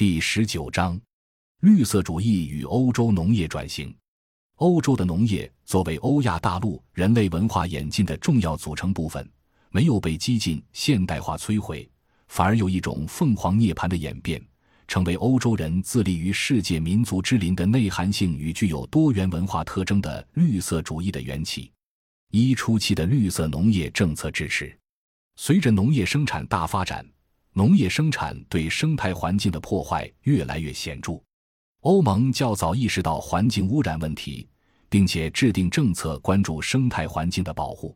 第十九章：绿色主义与欧洲农业转型。欧洲的农业作为欧亚大陆人类文化演进的重要组成部分，没有被激进现代化摧毁，反而有一种凤凰涅槃的演变，成为欧洲人自立于世界民族之林的内涵性与具有多元文化特征的绿色主义的缘起。一初期的绿色农业政策支持，随着农业生产大发展，农业生产对生态环境的破坏越来越显著。欧盟较早意识到环境污染问题，并且制定政策关注生态环境的保护。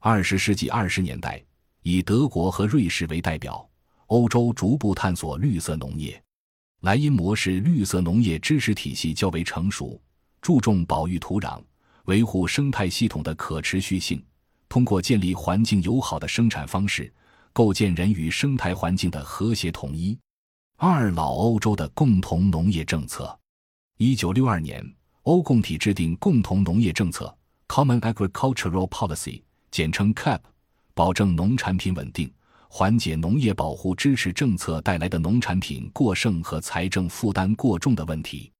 二十世纪二十年代，以德国和瑞士为代表，欧洲逐步探索绿色农业。莱茵模式绿色农业知识体系较为成熟，注重保育土壤。维护生态系统的可持续性，通过建立环境友好的生产方式，构建人与生态环境的和谐统一。二老欧洲的共同农业政策，一九六二年，欧共体制定共同农业政策 （Common Agricultural Policy，简称 CAP），保证农产品稳定，缓解农业保护支持政策带来的农产品过剩和财政负担过重的问题。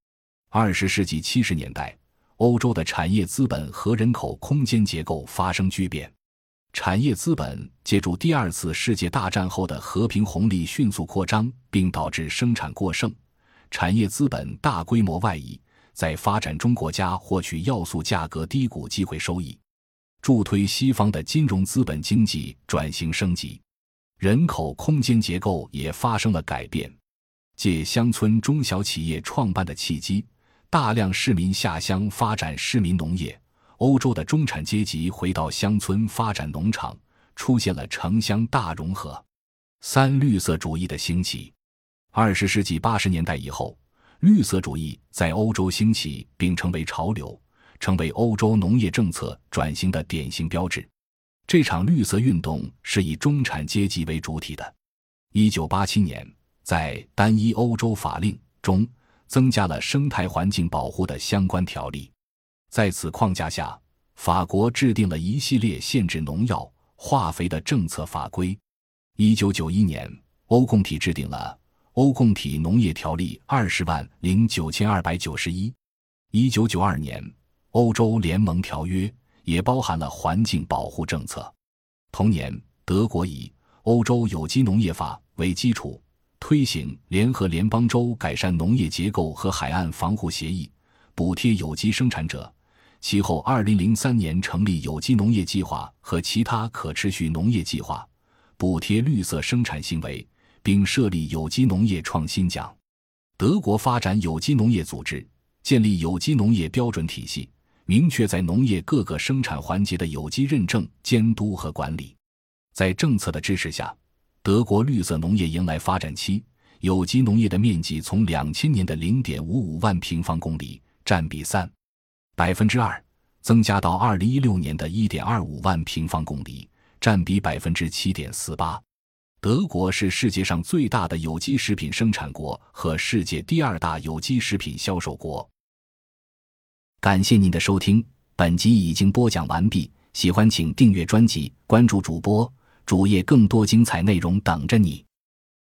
二十世纪七十年代。欧洲的产业资本和人口空间结构发生巨变，产业资本借助第二次世界大战后的和平红利迅速扩张，并导致生产过剩。产业资本大规模外移，在发展中国家获取要素价格低谷机会收益，助推西方的金融资本经济转型升级。人口空间结构也发生了改变，借乡村中小企业创办的契机。大量市民下乡发展市民农业，欧洲的中产阶级回到乡村发展农场，出现了城乡大融合。三、绿色主义的兴起。二十世纪八十年代以后，绿色主义在欧洲兴起，并成为潮流，成为欧洲农业政策转型的典型标志。这场绿色运动是以中产阶级为主体的。一九八七年，在单一欧洲法令中。增加了生态环境保护的相关条例，在此框架下，法国制定了一系列限制农药、化肥的政策法规。一九九一年，欧共体制定了《欧共体农业条例》二十万零九千二百九十一。一九九二年，欧洲联盟条约也包含了环境保护政策。同年，德国以《欧洲有机农业法》为基础。推行联合联邦州改善农业结构和海岸防护协议，补贴有机生产者。其后，二零零三年成立有机农业计划和其他可持续农业计划，补贴绿色生产行为，并设立有机农业创新奖。德国发展有机农业组织，建立有机农业标准体系，明确在农业各个生产环节的有机认证、监督和管理。在政策的支持下。德国绿色农业迎来发展期，有机农业的面积从两千年的零点五五万平方公里（占比三百分之二）增加到二零一六年的一点二五万平方公里（占比百分之七点四八）。德国是世界上最大的有机食品生产国和世界第二大有机食品销售国。感谢您的收听，本集已经播讲完毕。喜欢请订阅专辑，关注主播。主页更多精彩内容等着你。